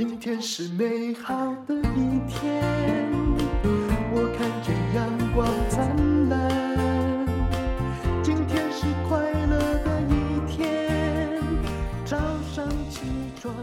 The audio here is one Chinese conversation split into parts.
今天是美好的一天，我看见阳光灿烂。今天是快乐的一天，早上起床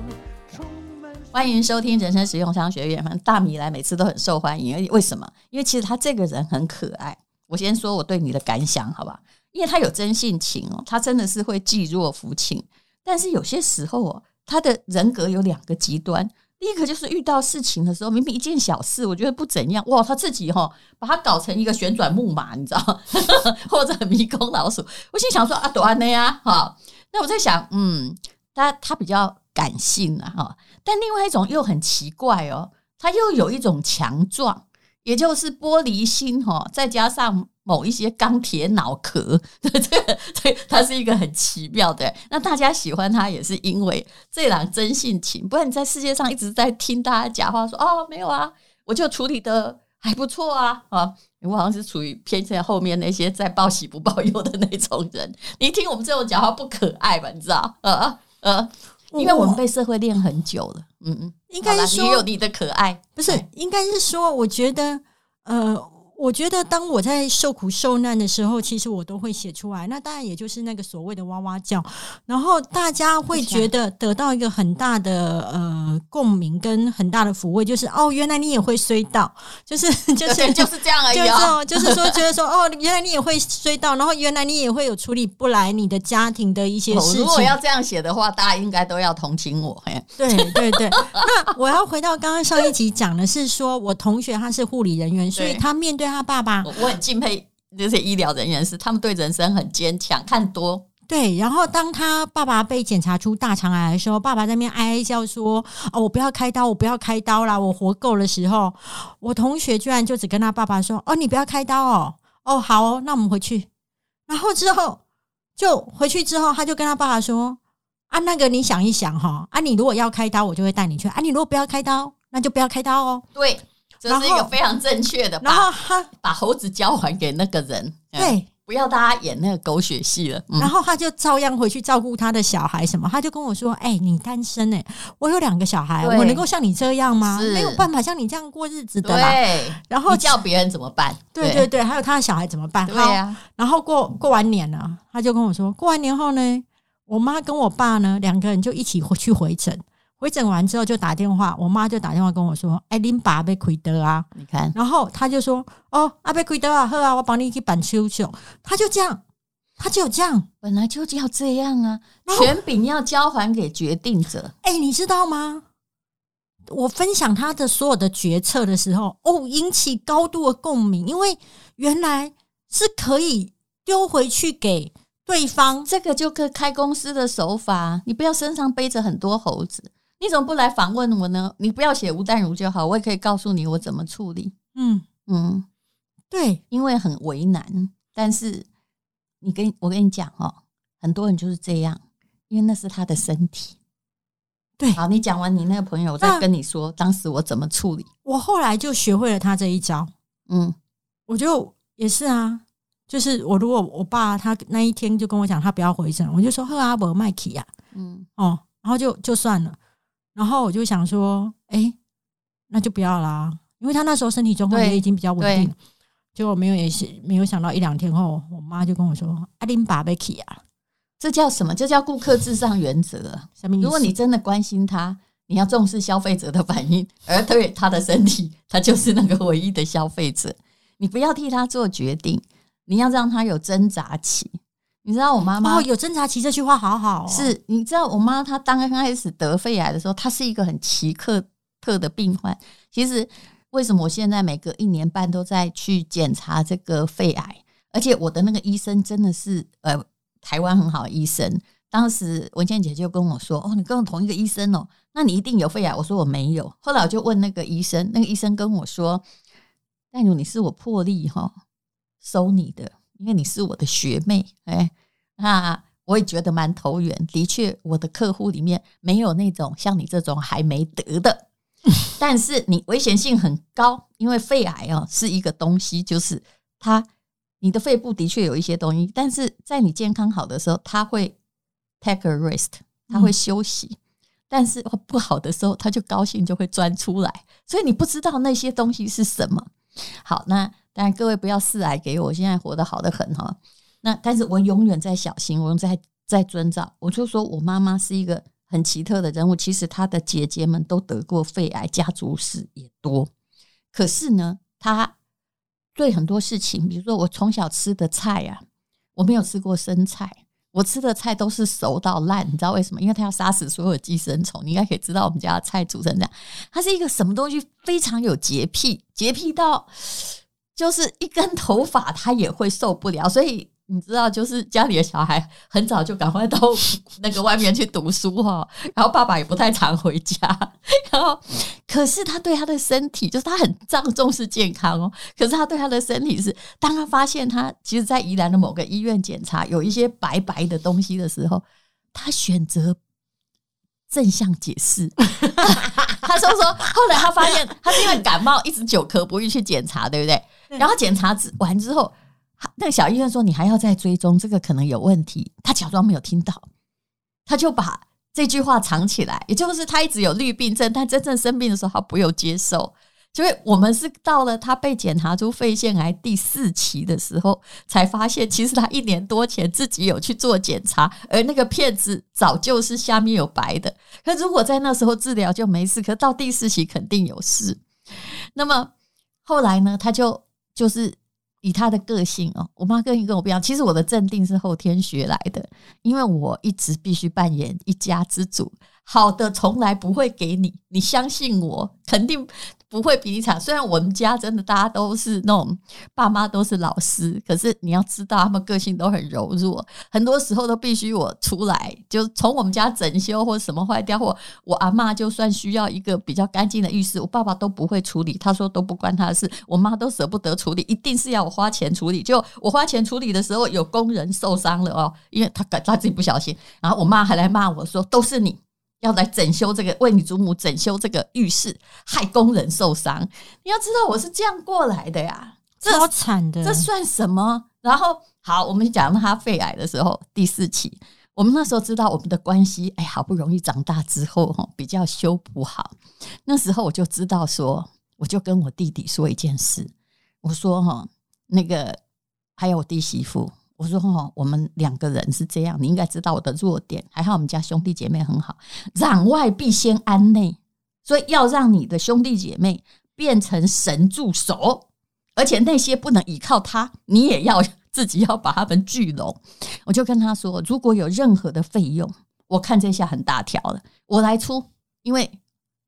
充满。欢迎收听人生实用商学院。反正大米来每次都很受欢迎，为什么？因为其实他这个人很可爱。我先说我对你的感想，好吧？因为他有真性情哦，他真的是会济弱扶倾。但是有些时候哦。他的人格有两个极端，第一个就是遇到事情的时候，明明一件小事，我觉得不怎样，哇，他自己哈把它搞成一个旋转木马，你知道，或者迷宫老鼠。我心想说啊，多安内呀，哈。那我在想，嗯，他他比较感性啊，哈。但另外一种又很奇怪哦，他又有一种强壮，也就是玻璃心哈，再加上。某一些钢铁脑壳，这个对他是一个很奇妙的。那大家喜欢他也是因为这样真性情，不然你在世界上一直在听大家讲话说哦没有啊，我就处理的还不错啊啊，我好像是处于偏向后面那些在报喜不报忧的那种人。你听我们这种讲话不可爱吧？你知道？呃呃，因为我们被社会练很久了。嗯嗯，应该是说你有你的可爱，不是？应该是说，我觉得呃。我觉得当我在受苦受难的时候，其实我都会写出来。那当然也就是那个所谓的哇哇叫，然后大家会觉得得到一个很大的呃共鸣跟很大的抚慰，就是哦，原来你也会衰到，就是 就是就是这样而已哦。就是说觉得说哦，原来你也会衰到，然后原来你也会有处理不来你的家庭的一些事情。如果要这样写的话，大家应该都要同情我。对对对。那我要回到刚刚上一集讲的是说，我同学他是护理人员，所以他面对。他爸爸，我很敬佩这些医疗人员，是他们对人生很坚强，看多。对，然后当他爸爸被检查出大肠癌的时候，爸爸在那边哀哀叫说：“哦，我不要开刀，我不要开刀啦，我活够的时候，我同学居然就只跟他爸爸说：‘哦，你不要开刀哦，哦，好哦，那我们回去。’然后之后就回去之后，他就跟他爸爸说：‘啊，那个你想一想哈，啊，你如果要开刀，我就会带你去；啊，你如果不要开刀，那就不要开刀哦。’对。”这是一个非常正确的，然后他把猴子交还给那个人，对，不要大家演那个狗血戏了。然后他就照样回去照顾他的小孩，什么，他就跟我说：“哎，你单身哎，我有两个小孩，我能够像你这样吗？没有办法像你这样过日子的啦。”然后叫别人怎么办？对对对，还有他的小孩怎么办？对呀。然后过过完年了，他就跟我说：“过完年后呢，我妈跟我爸呢两个人就一起回去回诊。”回诊完之后就打电话，我妈就打电话跟我说：“哎，你爸被亏得啊！”你看，然后他就说：“哦，阿被亏得啊，好啊，我帮你去办手续。”他就这样，他就这样，本来就要这样啊，权柄要交还给决定者。哎，你知道吗？我分享他的所有的决策的时候，哦，引起高度的共鸣，因为原来是可以丢回去给对方。这个就跟开公司的手法，你不要身上背着很多猴子。你怎么不来访问我呢？你不要写吴淡如就好，我也可以告诉你我怎么处理。嗯嗯，对，因为很为难，但是你跟我跟你讲哦，很多人就是这样，因为那是他的身体。对，好，你讲完你那个朋友，我再跟你说当时我怎么处理。我后来就学会了他这一招。嗯，我就也是啊，就是我如果我爸他那一天就跟我讲他不要回诊，我就说呵阿伯麦克呀，嗯哦，然后就就算了。然后我就想说，哎，那就不要啦，因为他那时候身体状况也已经比较稳定。结果没有也是没有想到一两天后，我妈就跟我说：“阿林爸贝奇啊，这叫什么？这叫顾客至上原则。什么意思？如果你真的关心他，你要重视消费者的反应，而对他的身体，他就是那个唯一的消费者。你不要替他做决定，你要让他有挣扎期。”你知道我妈妈哦，有挣扎期这句话好好、哦。是，你知道我妈她刚刚开始得肺癌的时候，她是一个很奇特特的病患。其实为什么我现在每隔一年半都在去检查这个肺癌？而且我的那个医生真的是呃台湾很好的医生。当时文倩姐就跟我说：“哦，你跟我同一个医生哦，那你一定有肺癌。”我说我没有。后来我就问那个医生，那个医生跟我说：“淡如，你是我破例哈收你的。”因为你是我的学妹，哎，那我也觉得蛮投缘。的确，我的客户里面没有那种像你这种还没得的，但是你危险性很高，因为肺癌哦是一个东西，就是它你的肺部的确有一些东西，但是在你健康好的时候，它会 take a rest，它会休息。但是不好的时候，他就高兴就会钻出来，所以你不知道那些东西是什么。好，那但各位不要示爱给我，现在活得好得很哈。那但是我永远在小心，我在在遵照。我就说我妈妈是一个很奇特的人物，其实她的姐姐们都得过肺癌，家族史也多。可是呢，她对很多事情，比如说我从小吃的菜啊，我没有吃过生菜。我吃的菜都是熟到烂，你知道为什么？因为他要杀死所有寄生虫。你应该可以知道我们家的菜煮成这样。他是一个什么东西非常有洁癖，洁癖到就是一根头发他也会受不了，所以。你知道，就是家里的小孩很早就赶快到那个外面去读书哈，然后爸爸也不太常回家，然后可是他对他的身体，就是他很重重视健康哦。可是他对他的身体是，当他发现他其实，在宜兰的某个医院检查有一些白白的东西的时候，他选择正向解释。他说说，后来他发现他是因为感冒一直久咳不愈去检查，对不对？然后检查完之后。那个小医生说：“你还要再追踪，这个可能有问题。”他假装没有听到，他就把这句话藏起来。也就是他一直有绿病症，但真正生病的时候，他不用接受。所以我们是到了他被检查出肺腺癌第四期的时候，才发现其实他一年多前自己有去做检查，而那个片子早就是下面有白的。可如果在那时候治疗就没事，可到第四期肯定有事。那么后来呢？他就就是。以他的个性哦，我妈个性跟我不一样。其实我的镇定是后天学来的，因为我一直必须扮演一家之主。好的，从来不会给你，你相信我，肯定不会比你惨。虽然我们家真的大家都是那种爸妈都是老师，可是你要知道他们个性都很柔弱，很多时候都必须我出来，就从我们家整修或什么坏掉，或我阿嬷就算需要一个比较干净的浴室，我爸爸都不会处理，他说都不关他的事，我妈都舍不得处理，一定是要我花钱处理。就我花钱处理的时候，有工人受伤了哦，因为他他自己不小心，然后我妈还来骂我说都是你。要来整修这个，为你祖母整修这个浴室，害工人受伤。你要知道我是这样过来的呀，超惨的，这算什么？然后好，我们讲到他肺癌的时候，第四期，我们那时候知道我们的关系，哎，好不容易长大之后哈，比较修补好。那时候我就知道说，我就跟我弟弟说一件事，我说哈，那个还有我弟媳妇。我说哈，我们两个人是这样，你应该知道我的弱点。还好我们家兄弟姐妹很好，攘外必先安内，所以要让你的兄弟姐妹变成神助手，而且那些不能依靠他，你也要自己要把他们聚拢。我就跟他说，如果有任何的费用，我看这下很大条了，我来出，因为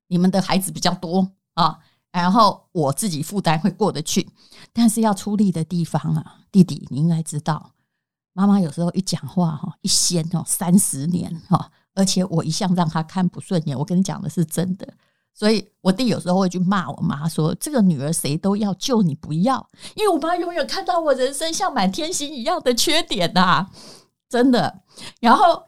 你们的孩子比较多啊。然后我自己负担会过得去，但是要出力的地方啊，弟弟你应该知道。妈妈有时候一讲话哈，一掀哦三十年哈，而且我一向让她看不顺眼。我跟你讲的是真的，所以我弟有时候会去骂我妈说：“这个女儿谁都要，就你不要。”因为我妈永远看到我人生像满天星一样的缺点呐，真的。然后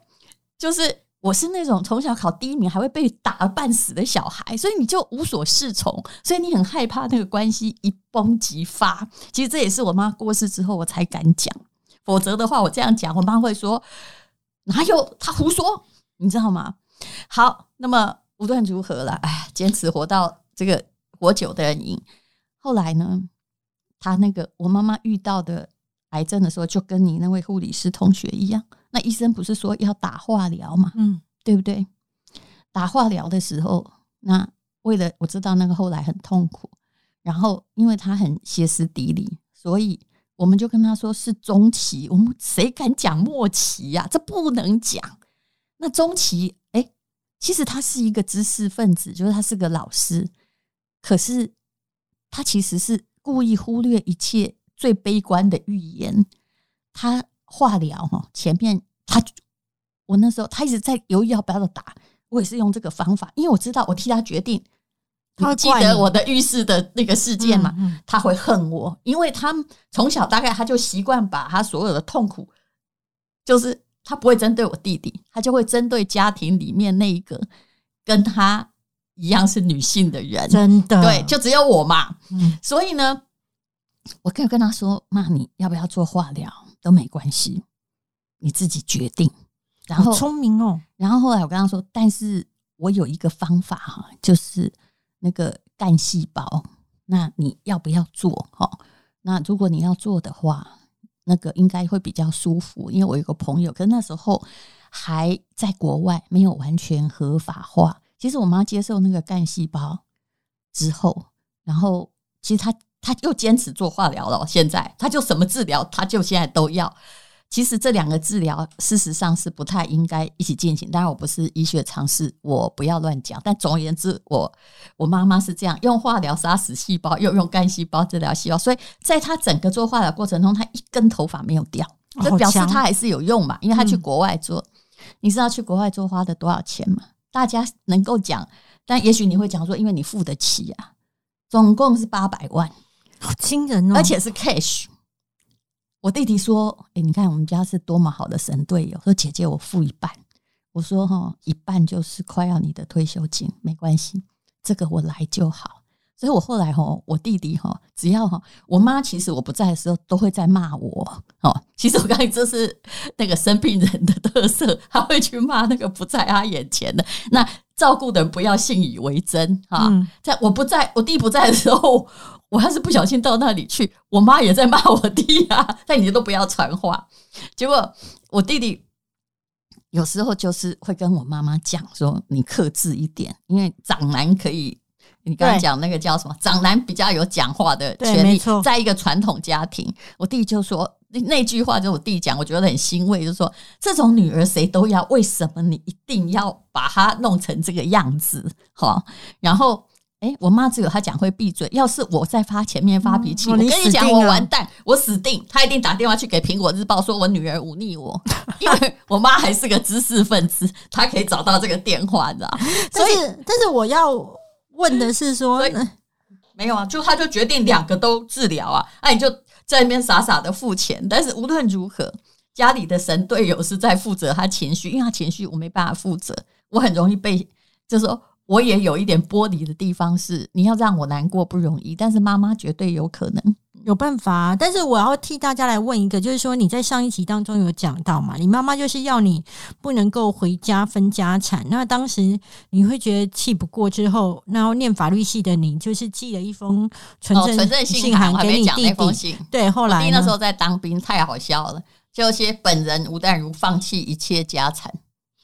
就是我是那种从小考第一名还会被打半死的小孩，所以你就无所适从，所以你很害怕那个关系一崩即发。其实这也是我妈过世之后我才敢讲。否则的话，我这样讲，我妈会说哪有他胡说，你知道吗？好，那么无论如何了，哎，坚持活到这个活久的人赢。后来呢，他那个我妈妈遇到的癌症的时候，就跟你那位护理师同学一样，那医生不是说要打化疗嘛？嗯，对不对？打化疗的时候，那为了我知道那个后来很痛苦，然后因为他很歇斯底里，所以。我们就跟他说是中期，我们谁敢讲末期呀？这不能讲。那中期，哎，其实他是一个知识分子，就是他是个老师，可是他其实是故意忽略一切最悲观的预言。他化疗哈，前面他我那时候他一直在犹豫要不要打，我也是用这个方法，因为我知道我替他决定。他记得我的浴室的那个事件嘛？他会恨我，因为他从小大概他就习惯把他所有的痛苦，就是他不会针对我弟弟，他就会针对家庭里面那一个跟他一样是女性的人。真的，对，就只有我嘛。所以呢，我可以跟他说：“妈，你要不要做化疗都没关系，你自己决定。”然后聪明哦。然后后来我跟他说：“但是。”我有一个方法哈，就是那个干细胞，那你要不要做？哈，那如果你要做的话，那个应该会比较舒服，因为我有个朋友，可那时候还在国外，没有完全合法化。其实我妈接受那个干细胞之后，然后其实她她又坚持做化疗了。现在她就什么治疗，她就现在都要。其实这两个治疗事实上是不太应该一起进行。当然我不是医学常识，我不要乱讲。但总而言之，我我妈妈是这样用化疗杀死细胞，又用干细胞治疗细胞。所以在她整个做化疗过程中，她一根头发没有掉，这表示她还是有用嘛。因为她去国外做，你知道去国外做花的多少钱吗？大家能够讲，但也许你会讲说，因为你付得起啊。总共是八百万，好惊人哦，而且是 cash。我弟弟说：“哎、欸，你看我们家是多么好的神队友。”说：“姐姐，我付一半。”我说：“哈，一半就是快要你的退休金，没关系，这个我来就好。”所以，我后来哈，我弟弟哈，只要哈，我妈其实我不在的时候都会在骂我。哦，其实我刚才这是那个生病人的特色，他会去骂那个不在他眼前的。那照顾的人不要信以为真哈，在我不在我弟不在的时候。我要是不小心到那里去，我妈也在骂我弟啊！但你都不要传话。结果我弟弟有时候就是会跟我妈妈讲说：“你克制一点，因为长男可以。”你刚才讲那个叫什么？长男比较有讲话的权利。在一个传统家庭，我弟就说那句话，就我弟讲，我觉得很欣慰，就是说这种女儿谁都要，为什么你一定要把她弄成这个样子？哈，然后。哎、欸，我妈只有她讲会闭嘴。要是我在发前面发脾气，嗯哦、我跟你讲，我完蛋，我死定。她一定打电话去给苹果日报，说我女儿忤逆我。因为我妈还是个知识分子，她可以找到这个电话，你知道。所以，但是我要问的是说，没有啊，就她就决定两个都治疗啊，那、啊、你就在那边傻傻的付钱。但是无论如何，家里的神队友是在负责她情绪，因为她情绪我没办法负责，我很容易被，就是说。我也有一点玻璃的地方，是你要让我难过不容易，但是妈妈绝对有可能有办法。但是我要替大家来问一个，就是说你在上一集当中有讲到嘛，你妈妈就是要你不能够回家分家产。那当时你会觉得气不过之后，然后念法律系的你就是寄了一封存证、存证信函给你弟弟。对，后来那时候在当兵，太好笑了，就写本人吴淡如放弃一切家产。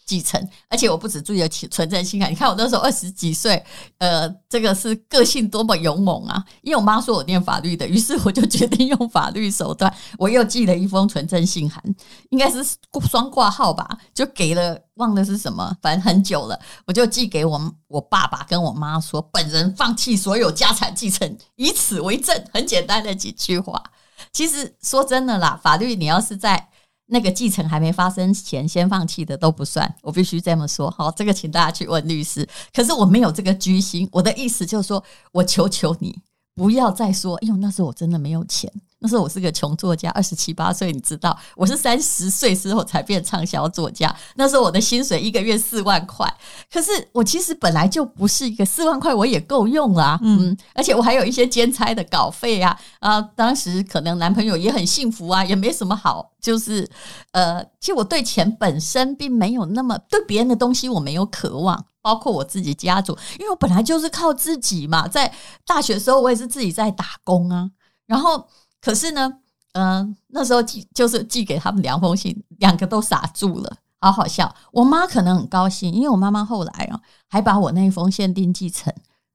继承，而且我不止注意了存证信函。你看我那时候二十几岁，呃，这个是个性多么勇猛啊！因为我妈说我念法律的，于是我就决定用法律手段，我又寄了一封存真信函，应该是双挂号吧，就给了，忘了是什么，反正很久了，我就寄给我我爸爸跟我妈说，本人放弃所有家产继承，以此为证。很简单的几句话。其实说真的啦，法律你要是在。那个继承还没发生前，先放弃的都不算，我必须这么说。好，这个请大家去问律师。可是我没有这个居心，我的意思就是说，我求求你不要再说，哎呦那时候我真的没有钱。那时候我是个穷作家，二十七八岁，你知道，我是三十岁之后才变畅销作家。那时候我的薪水一个月四万块，可是我其实本来就不是一个四万块，我也够用啦。嗯，而且我还有一些兼差的稿费啊。啊，当时可能男朋友也很幸福啊，也没什么好，就是呃，其实我对钱本身并没有那么对别人的东西我没有渴望，包括我自己家族，因为我本来就是靠自己嘛。在大学的时候，我也是自己在打工啊，然后。可是呢，嗯、那时候寄就是寄给他们两封信，两个都傻住了，好好笑。我妈可能很高兴，因为我妈妈后来啊，还把我那一封限定继承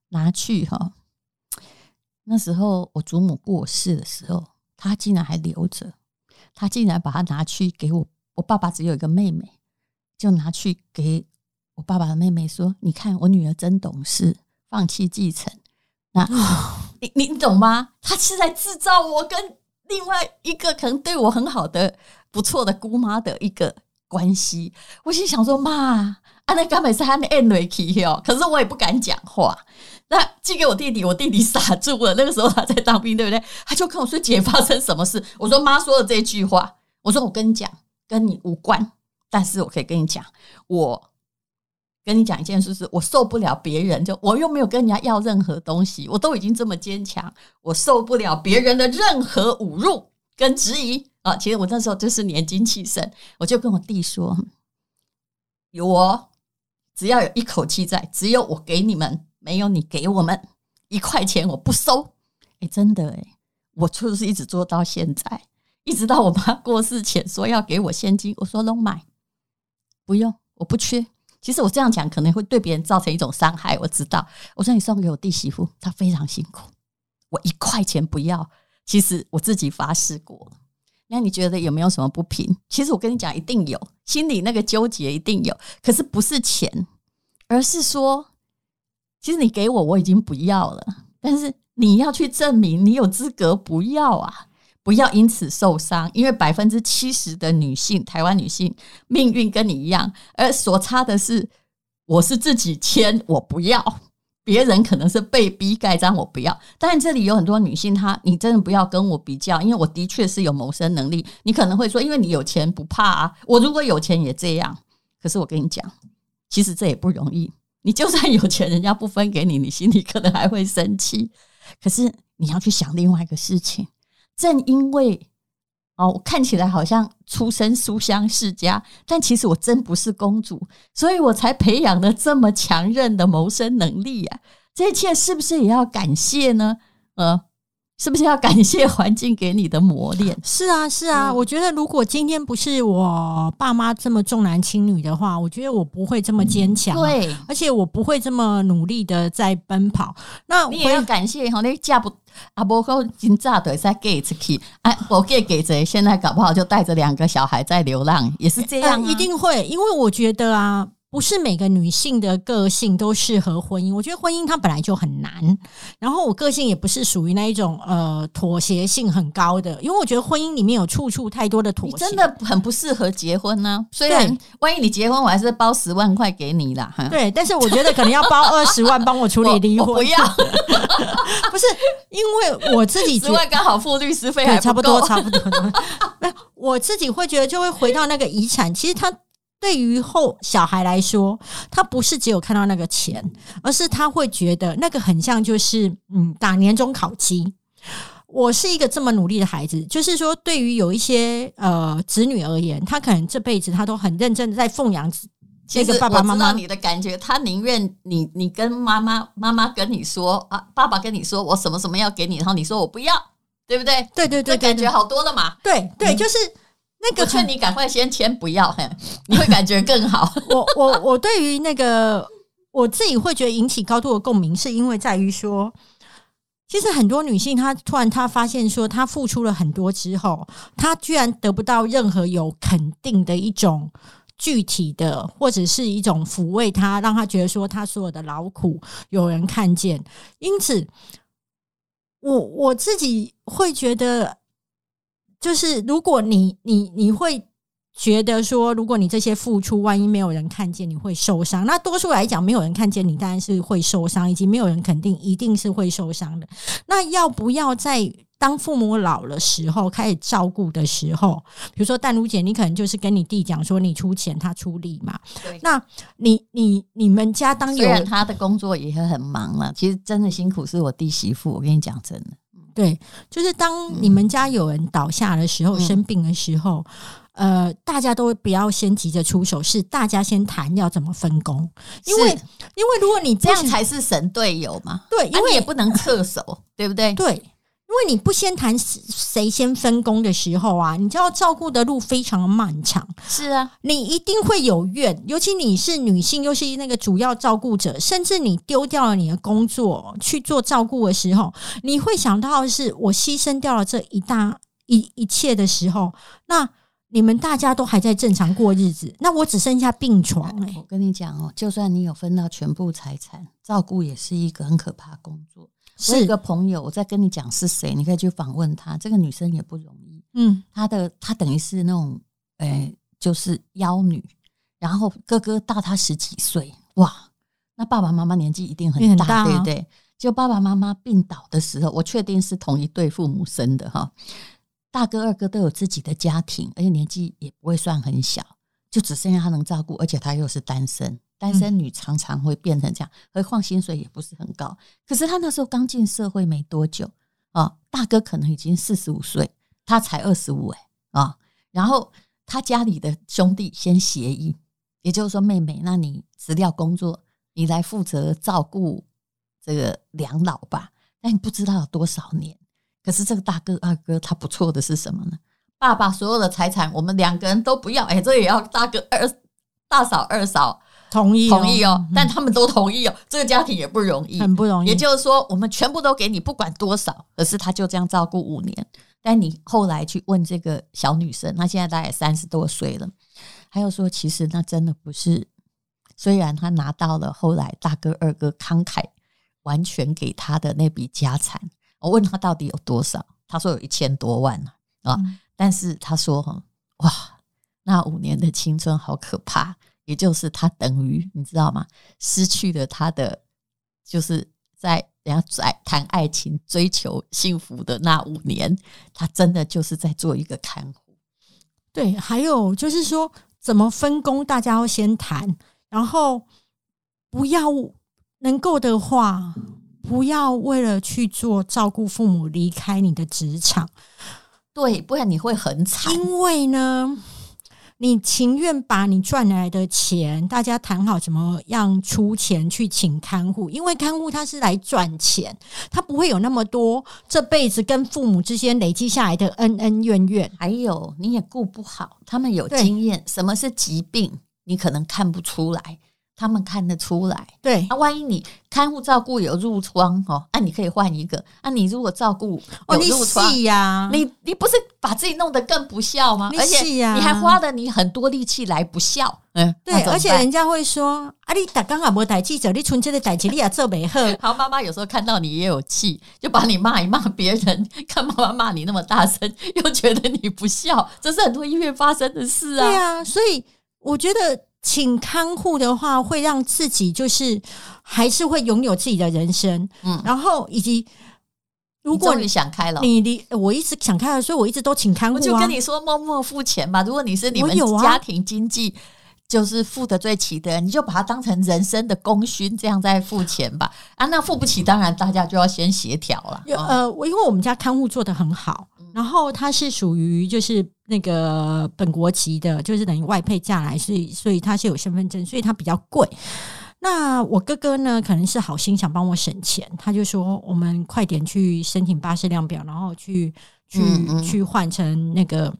拿去哈。那时候我祖母过世的时候，她竟然还留着，她竟然把它拿去给我。我爸爸只有一个妹妹，就拿去给我爸爸的妹妹说：“你看，我女儿真懂事，放弃继承。”那。你你懂吗？他是在制造我跟另外一个可能对我很好的不错的姑妈的一个关系。我心想说：“妈，啊，那根本是他的 energy 哦。”可是我也不敢讲话。那寄给我弟弟，我弟弟傻住了。那个时候他在当兵，对不对？他就跟我说：“姐，发生什么事？”我说：“妈说了这句话。”我说：“我跟你讲，跟你无关，但是我可以跟你讲，我。”跟你讲一件事，是我受不了别人，就我又没有跟人家要任何东西，我都已经这么坚强，我受不了别人的任何侮辱跟质疑啊！其实我那时候就是年轻气盛，我就跟我弟说：有我只要有一口气在，只有我给你们，没有你给我们一块钱，我不收。哎，真的哎，我就是一直做到现在，一直到我妈过世前说要给我现金，我说拢买，不用，我不缺。其实我这样讲可能会对别人造成一种伤害，我知道。我说你送给我弟媳妇，她非常辛苦，我一块钱不要。其实我自己发誓过。那你觉得有没有什么不平？其实我跟你讲，一定有，心里那个纠结一定有。可是不是钱，而是说，其实你给我我已经不要了，但是你要去证明你有资格不要啊，不要因此受伤。因为百分之七十的女性，台湾女性命运跟你一样，而所差的是，我是自己签，我不要。别人可能是被逼盖章，我不要。但这里有很多女性，她你真的不要跟我比较，因为我的确是有谋生能力。你可能会说，因为你有钱不怕啊。我如果有钱也这样。可是我跟你讲，其实这也不容易。你就算有钱，人家不分给你，你心里可能还会生气。可是你要去想另外一个事情，正因为。哦，我看起来好像出身书香世家，但其实我真不是公主，所以我才培养了这么强韧的谋生能力啊！这一切是不是也要感谢呢？呃。是不是要感谢环境给你的磨练？是啊，是啊。嗯、我觉得如果今天不是我爸妈这么重男轻女的话，我觉得我不会这么坚强、啊。对，而且我不会这么努力的在奔跑。那你也要感谢哈，那嫁不阿伯哥金炸的在给出去，哎，我给给谁，现在搞不好就带着两个小孩在流浪，也是这样、啊呃。一定会，因为我觉得啊。不是每个女性的个性都适合婚姻，我觉得婚姻它本来就很难。然后我个性也不是属于那一种呃妥协性很高的，因为我觉得婚姻里面有处处太多的妥协，真的很不适合结婚呢、啊。虽然万一你结婚，我还是包十万块给你啦。对，但是我觉得可能要包 二十万帮我处理离婚，不要，不是因为我自己十万刚好付律师费，还差不多，差不多。那我自己会觉得就会回到那个遗产，其实他。对于后小孩来说，他不是只有看到那个钱，而是他会觉得那个很像就是嗯打年终考绩。我是一个这么努力的孩子，就是说对于有一些呃子女而言，他可能这辈子他都很认真的在奉养这个爸爸妈妈。你的感觉，他宁愿你你跟妈妈妈妈跟你说啊，爸爸跟你说我什么什么要给你，然后你说我不要，对不对？对对对，感觉好多了嘛。对对，就是。那个，劝你赶快先签不要，你会感觉更好。我我我对于那个我自己会觉得引起高度的共鸣，是因为在于说，其实很多女性她突然她发现说，她付出了很多之后，她居然得不到任何有肯定的一种具体的，或者是一种抚慰她，让她觉得说她所有的劳苦有人看见。因此，我我自己会觉得。就是如果你你你会觉得说，如果你这些付出，万一没有人看见，你会受伤。那多数来讲，没有人看见你，当然是会受伤，以及没有人肯定，一定是会受伤的。那要不要在当父母老了时候开始照顾的时候，比如说淡如姐，你可能就是跟你弟讲说，你出钱，他出力嘛。对。那你你你们家当有人他的工作也很忙了，其实真的辛苦是我弟媳妇，我跟你讲真的。对，就是当你们家有人倒下的时候，嗯、生病的时候，呃，大家都不要先急着出手，是大家先谈要怎么分工，因为因为如果你这样才是神队友嘛，对，因为、啊、也不能撤手，对不对？对。因为你不先谈谁先分工的时候啊，你就要照顾的路非常漫长。是啊，你一定会有怨，尤其你是女性，又是那个主要照顾者，甚至你丢掉了你的工作去做照顾的时候，你会想到的是我牺牲掉了这一大一一切的时候，那你们大家都还在正常过日子，那我只剩下病床欸。我跟你讲哦，就算你有分到全部财产，照顾也是一个很可怕的工作。是一个朋友，我在跟你讲是谁，你可以去访问她。这个女生也不容易，嗯，她的她等于是那种，诶、欸，就是妖女，然后哥哥大她十几岁，哇，那爸爸妈妈年纪一定很大，很大啊、对不对？就爸爸妈妈病倒的时候，我确定是同一对父母生的哈。大哥二哥都有自己的家庭，而且年纪也不会算很小，就只剩下他能照顾，而且他又是单身。单身女常常会变成这样，何况薪水也不是很高。可是她那时候刚进社会没多久啊，大哥可能已经四十五岁，她才二十五哎啊。然后他家里的兄弟先协议也就是说，妹妹，那你辞掉工作，你来负责照顾这个两老吧。但你不知道有多少年。可是这个大哥二哥他不错的是什么呢？爸爸所有的财产，我们两个人都不要。哎，这也要大哥二大嫂二嫂同意同意哦。但他们都同意哦。这个家庭也不容易，很不容易。也就是说，我们全部都给你，不管多少。可是他就这样照顾五年。但你后来去问这个小女生，她现在大概三十多岁了。她又说，其实那真的不是。虽然她拿到了后来大哥二哥慷慨完全给她的那笔家产，我问她到底有多少，她说有一千多万啊。嗯、但是她说，哇，那五年的青春好可怕，也就是他等于你知道吗？失去了他的，就是在人家在谈爱情、追求幸福的那五年，他真的就是在做一个看护。对，还有就是说。怎么分工？大家要先谈，然后不要能够的话，不要为了去做照顾父母离开你的职场，对，不然你会很惨。因为呢。你情愿把你赚来的钱，大家谈好怎么样出钱去请看护，因为看护他是来赚钱，他不会有那么多这辈子跟父母之间累积下来的恩恩怨怨。还有你也顾不好，他们有经验，什么是疾病，你可能看不出来。他们看得出来，对。那、啊、万一你看护照顾有褥疮哦，那、啊、你可以换一个。那、啊、你如果照顾有褥疮你，你你不是把自己弄得更不孝吗？而且你还花了你很多力气来不孝。嗯，对。而且人家会说啊，你打刚好没带记者，你存这个代志你也做没好。好，妈妈有时候看到你也有气，就把你骂一骂别人。看妈妈骂你那么大声，又觉得你不孝，这是很多医院发生的事啊。对啊，所以我觉得。请看护的话，会让自己就是还是会拥有自己的人生，嗯，然后以及如果你想开了，你你我一直想开了，所以我一直都请看护啊。我就跟你说，默默付钱吧。如果你是你们家庭经济就是付得最齐的人，你就把它当成人生的功勋，这样再付钱吧。啊，那付不起，当然大家就要先协调了。呃，我因为我们家看护做得很好。然后他是属于就是那个本国籍的，就是等于外配嫁来，所以所以他是有身份证，所以他比较贵。那我哥哥呢，可能是好心想帮我省钱，他就说我们快点去申请巴士量表，然后去去去换成那个。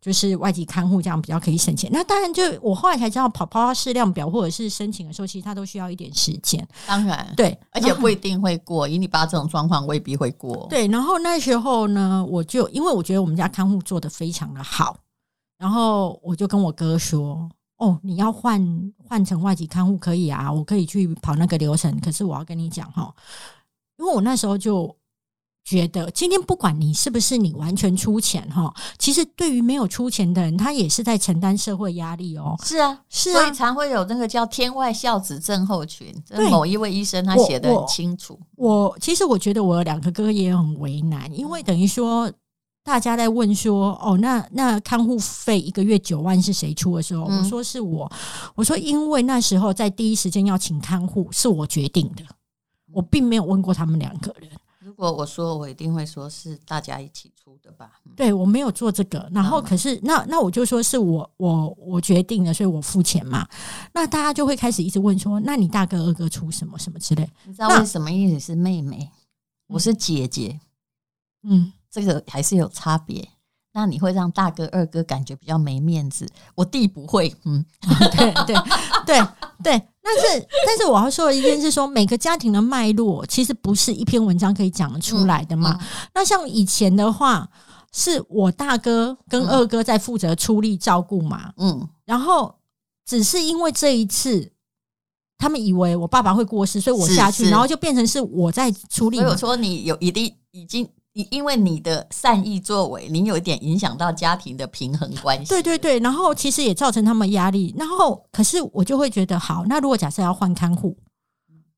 就是外籍看护这样比较可以省钱。那当然，就我后来才知道，跑巴氏量表或者是申请的时候，其实它都需要一点时间。当然，对，而且不一定会过。以你爸这种状况，未必会过。对，然后那时候呢，我就因为我觉得我们家看护做得非常的好，然后我就跟我哥说：“哦，你要换换成外籍看护可以啊，我可以去跑那个流程。可是我要跟你讲哈，因为我那时候就。”觉得今天不管你是不是你完全出钱哈，其实对于没有出钱的人，他也是在承担社会压力哦。是啊，是啊，所以常会有那个叫“天外孝子症候群”。对，某一位医生他写的很清楚。我，我其实我觉得我两个哥哥也很为难，因为等于说大家在问说哦，那那看护费一个月九万是谁出的时候，嗯、我说是我，我说因为那时候在第一时间要请看护是我决定的，我并没有问过他们两个人。如果我说，我一定会说是大家一起出的吧？对，我没有做这个，然后可是那那我就说是我我我决定的，所以我付钱嘛。那大家就会开始一直问说，那你大哥二哥出什么什么之类？你知道为什么？因为你是妹妹，我是姐姐，嗯，这个还是有差别。那你会让大哥二哥感觉比较没面子，我弟不会，嗯，对对对对。但是，但是我要说的一件事，说每个家庭的脉络其实不是一篇文章可以讲得出来的嘛。嗯嗯、那像以前的话，是我大哥跟二哥在负责出力照顾嘛，嗯，然后只是因为这一次，他们以为我爸爸会过世，所以我下去，然后就变成是我在出力。所以我说你有一定已经。因为你的善意作为，你有一点影响到家庭的平衡关系。对对对，然后其实也造成他们压力。然后，可是我就会觉得，好，那如果假设要换看护，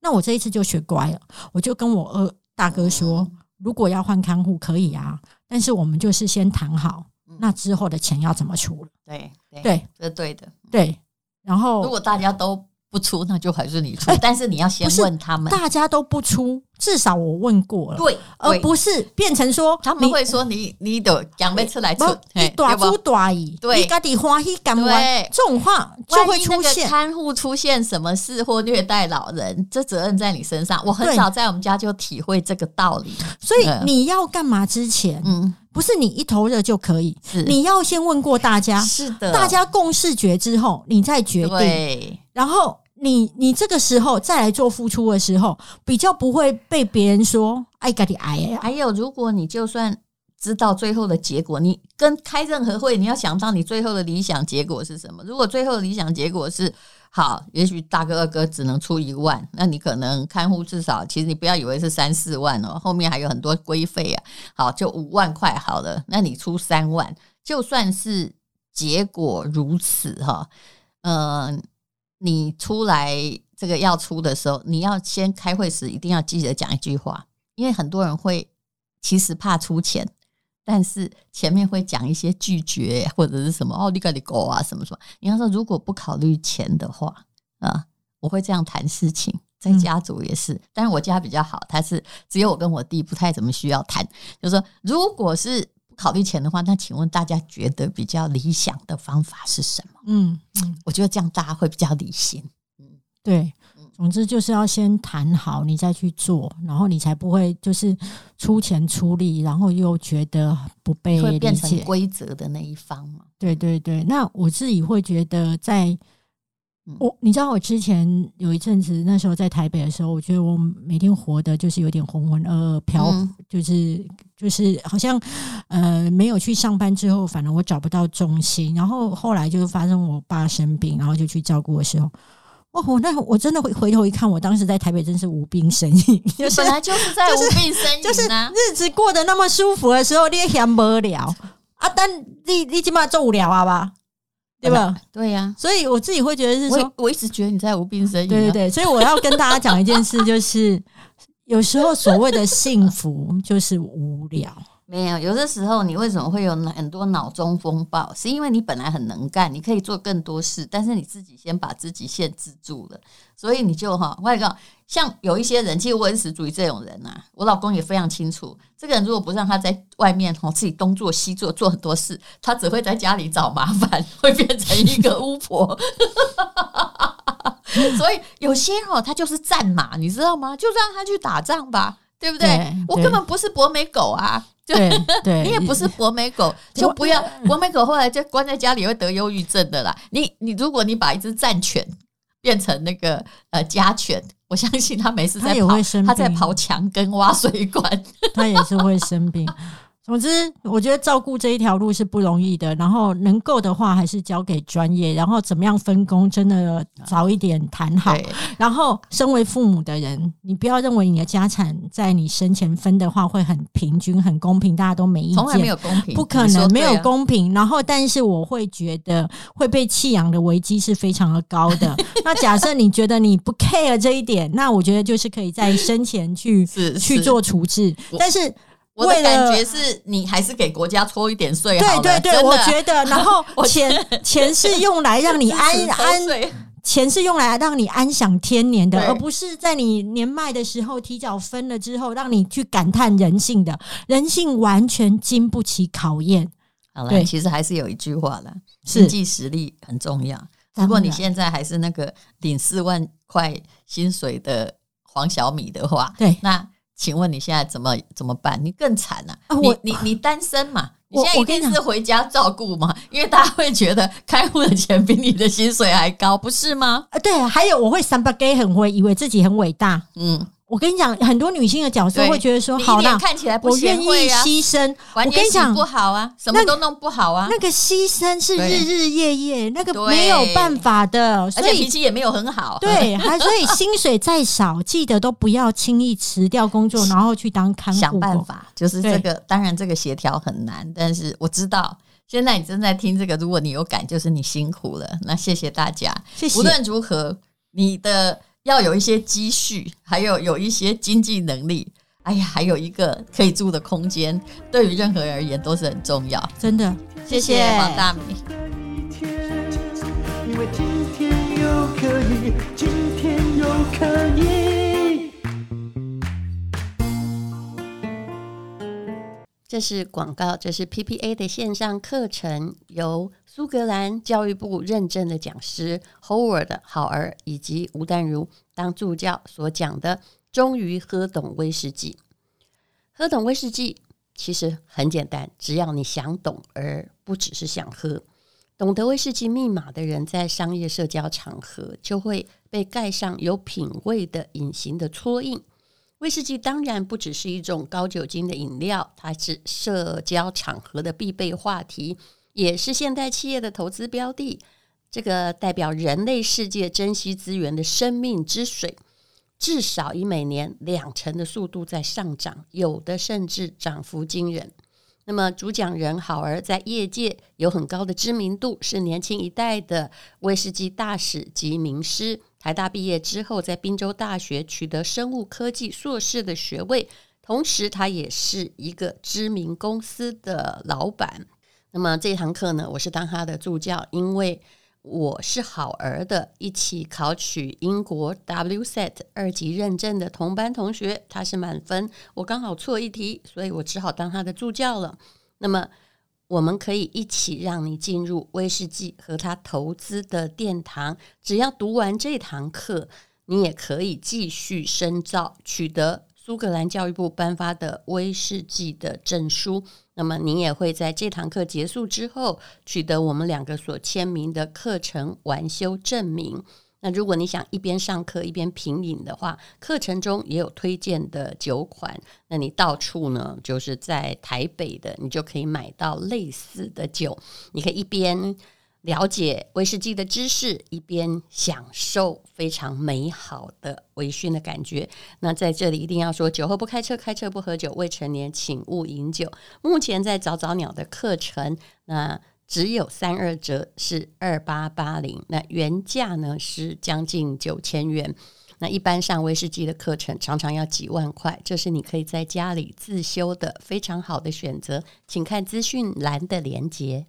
那我这一次就学乖了，我就跟我二大哥说，如果要换看护可以啊，但是我们就是先谈好，那之后的钱要怎么出了。对对，对，这是对的。对，然后如果大家都不出，那就还是你出，但是你要先问他们，大家都不出，至少我问过了，对，而不是变成说他们会说你你的两杯出来出，你大出大意，对，你家己欢喜干嘛？这种话就会出现。看护出现什么事或虐待老人，这责任在你身上。我很少在我们家就体会这个道理，所以你要干嘛之前，嗯，不是你一头热就可以，你要先问过大家，是的，大家共视觉之后，你再决定，然后。你你这个时候再来做付出的时候，比较不会被别人说爱给你爱。还有，如果你就算知道最后的结果，你跟开任何会，你要想到你最后的理想结果是什么？如果最后的理想结果是好，也许大哥二哥只能出一万，那你可能看护至少，其实你不要以为是三四万哦，后面还有很多规费啊。好，就五万块好了，那你出三万，就算是结果如此哈，嗯。你出来这个要出的时候，你要先开会时一定要记得讲一句话，因为很多人会其实怕出钱，但是前面会讲一些拒绝或者是什么哦，你赶紧狗啊什么什么。你要说如果不考虑钱的话啊，我会这样谈事情，在家族也是，但是我家比较好，他是只有我跟我弟不太怎么需要谈，就是说如果是。考虑钱的话，那请问大家觉得比较理想的方法是什么？嗯，嗯，我觉得这样大家会比较理性。嗯，对，总之就是要先谈好，你再去做，然后你才不会就是出钱出力，然后又觉得不被理解，会变成规则的那一方嘛。对对对，那我自己会觉得在。我你知道我之前有一阵子，那时候在台北的时候，我觉得我每天活的就是有点浑浑噩噩、飘、嗯，就是就是好像呃没有去上班之后，反正我找不到重心。然后后来就是发生我爸生病，然后就去照顾的时候，哦，我那我真的回回头一看，我当时在台北真是无病呻吟，就是本来就是在无病呻吟，就是日子过得那么舒服的时候，你也嫌无聊啊？但你你起码做无聊啊吧？对吧？对呀、啊，所以我自己会觉得是说，我，我一直觉得你在无病呻吟、啊。对对对，所以我要跟大家讲一件事，就是有时候所谓的幸福就是无聊。没有，有的时候你为什么会有很多脑中风暴？是因为你本来很能干，你可以做更多事，但是你自己先把自己限制住了，所以你就哈，我跟你讲。像有一些人，其实我也是属于这种人呐、啊。我老公也非常清楚，这个人如果不让他在外面哈自己东做西做做很多事，他只会在家里找麻烦，会变成一个巫婆。所以有些哦，他就是战马，你知道吗？就让他去打仗吧，对不对？对我根本不是博美狗啊，对对，你也 不是博美狗，就不要博美狗。后来就关在家里会得忧郁症的啦。你你，如果你把一只战犬变成那个呃家犬。我相信它每次在跑，他也会生病，他在刨墙根挖水管，它也是会生病。总之，我觉得照顾这一条路是不容易的。然后能够的话，还是交给专业。然后怎么样分工，真的早一点谈好。然后，身为父母的人，你不要认为你的家产在你生前分的话会很平均、很公平，大家都没意见。从来没有公平，不可能没有公平。然后，但是我会觉得会被弃养的危机是非常的高的。那假设你觉得你不 care 这一点，那我觉得就是可以在生前去 去做处置。但是。我的感觉是你还是给国家搓一点税，对对对，我觉得，然后钱钱是用来让你 安安，钱是用来让你安享天年的，而不是在你年迈的时候提早分了之后，让你去感叹人性的，人性完全经不起考验。好了，其实还是有一句话了，经济实力很重要。如果你现在还是那个领四万块薪水的黄小米的话，对，那。请问你现在怎么怎么办？你更惨了，啊！你你你单身嘛？你现在一定是回家照顾嘛？因为大家会觉得开户的钱比你的薪水还高，不是吗？啊，对，还有我会三八 gay 很会以为自己很伟大，嗯。我跟你讲，很多女性的角色会觉得说：“好啦，看起来不我愿意牺牲。”我跟你讲，不好啊，什么都弄不好啊。那个牺牲是日日夜夜，那个没有办法的，而且脾气也没有很好。对，还所以薪水再少，记得都不要轻易辞掉工作，然后去当看护。想办法，就是这个。当然，这个协调很难，但是我知道，现在你正在听这个，如果你有感，就是你辛苦了。那谢谢大家，谢谢。无论如何，你的。要有一些积蓄，还有有一些经济能力，哎呀，还有一个可以住的空间，对于任何人而言都是很重要。真的，谢谢黄大米。你今天又可以。这是广告，这是 PPA 的线上课程，由苏格兰教育部认证的讲师 Howard 好儿以及吴淡如当助教所讲的。终于喝懂威士忌，喝懂威士忌其实很简单，只要你想懂，而不只是想喝。懂得威士忌密码的人，在商业社交场合就会被盖上有品味的隐形的戳印。威士忌当然不只是一种高酒精的饮料，它是社交场合的必备话题，也是现代企业的投资标的。这个代表人类世界珍惜资源的生命之水。至少以每年两成的速度在上涨，有的甚至涨幅惊人。那么主讲人好儿在业界有很高的知名度，是年轻一代的威士忌大使及名师。台大毕业之后，在宾州大学取得生物科技硕士的学位，同时他也是一个知名公司的老板。那么这堂课呢，我是当他的助教，因为。我是好儿的，一起考取英国 WSET 二级认证的同班同学，他是满分，我刚好错一题，所以我只好当他的助教了。那么，我们可以一起让你进入威士忌和他投资的殿堂。只要读完这堂课，你也可以继续深造，取得。苏格兰教育部颁发的威士忌的证书，那么您也会在这堂课结束之后取得我们两个所签名的课程完修证明。那如果你想一边上课一边品饮的话，课程中也有推荐的酒款。那你到处呢，就是在台北的，你就可以买到类似的酒，你可以一边。了解威士忌的知识，一边享受非常美好的微醺的感觉。那在这里一定要说：酒后不开车，开车不喝酒，未成年请勿饮酒。目前在早早鸟的课程，那只有三二折，是二八八零。那原价呢是将近九千元。那一般上威士忌的课程常常要几万块，这是你可以在家里自修的非常好的选择。请看资讯栏的连接。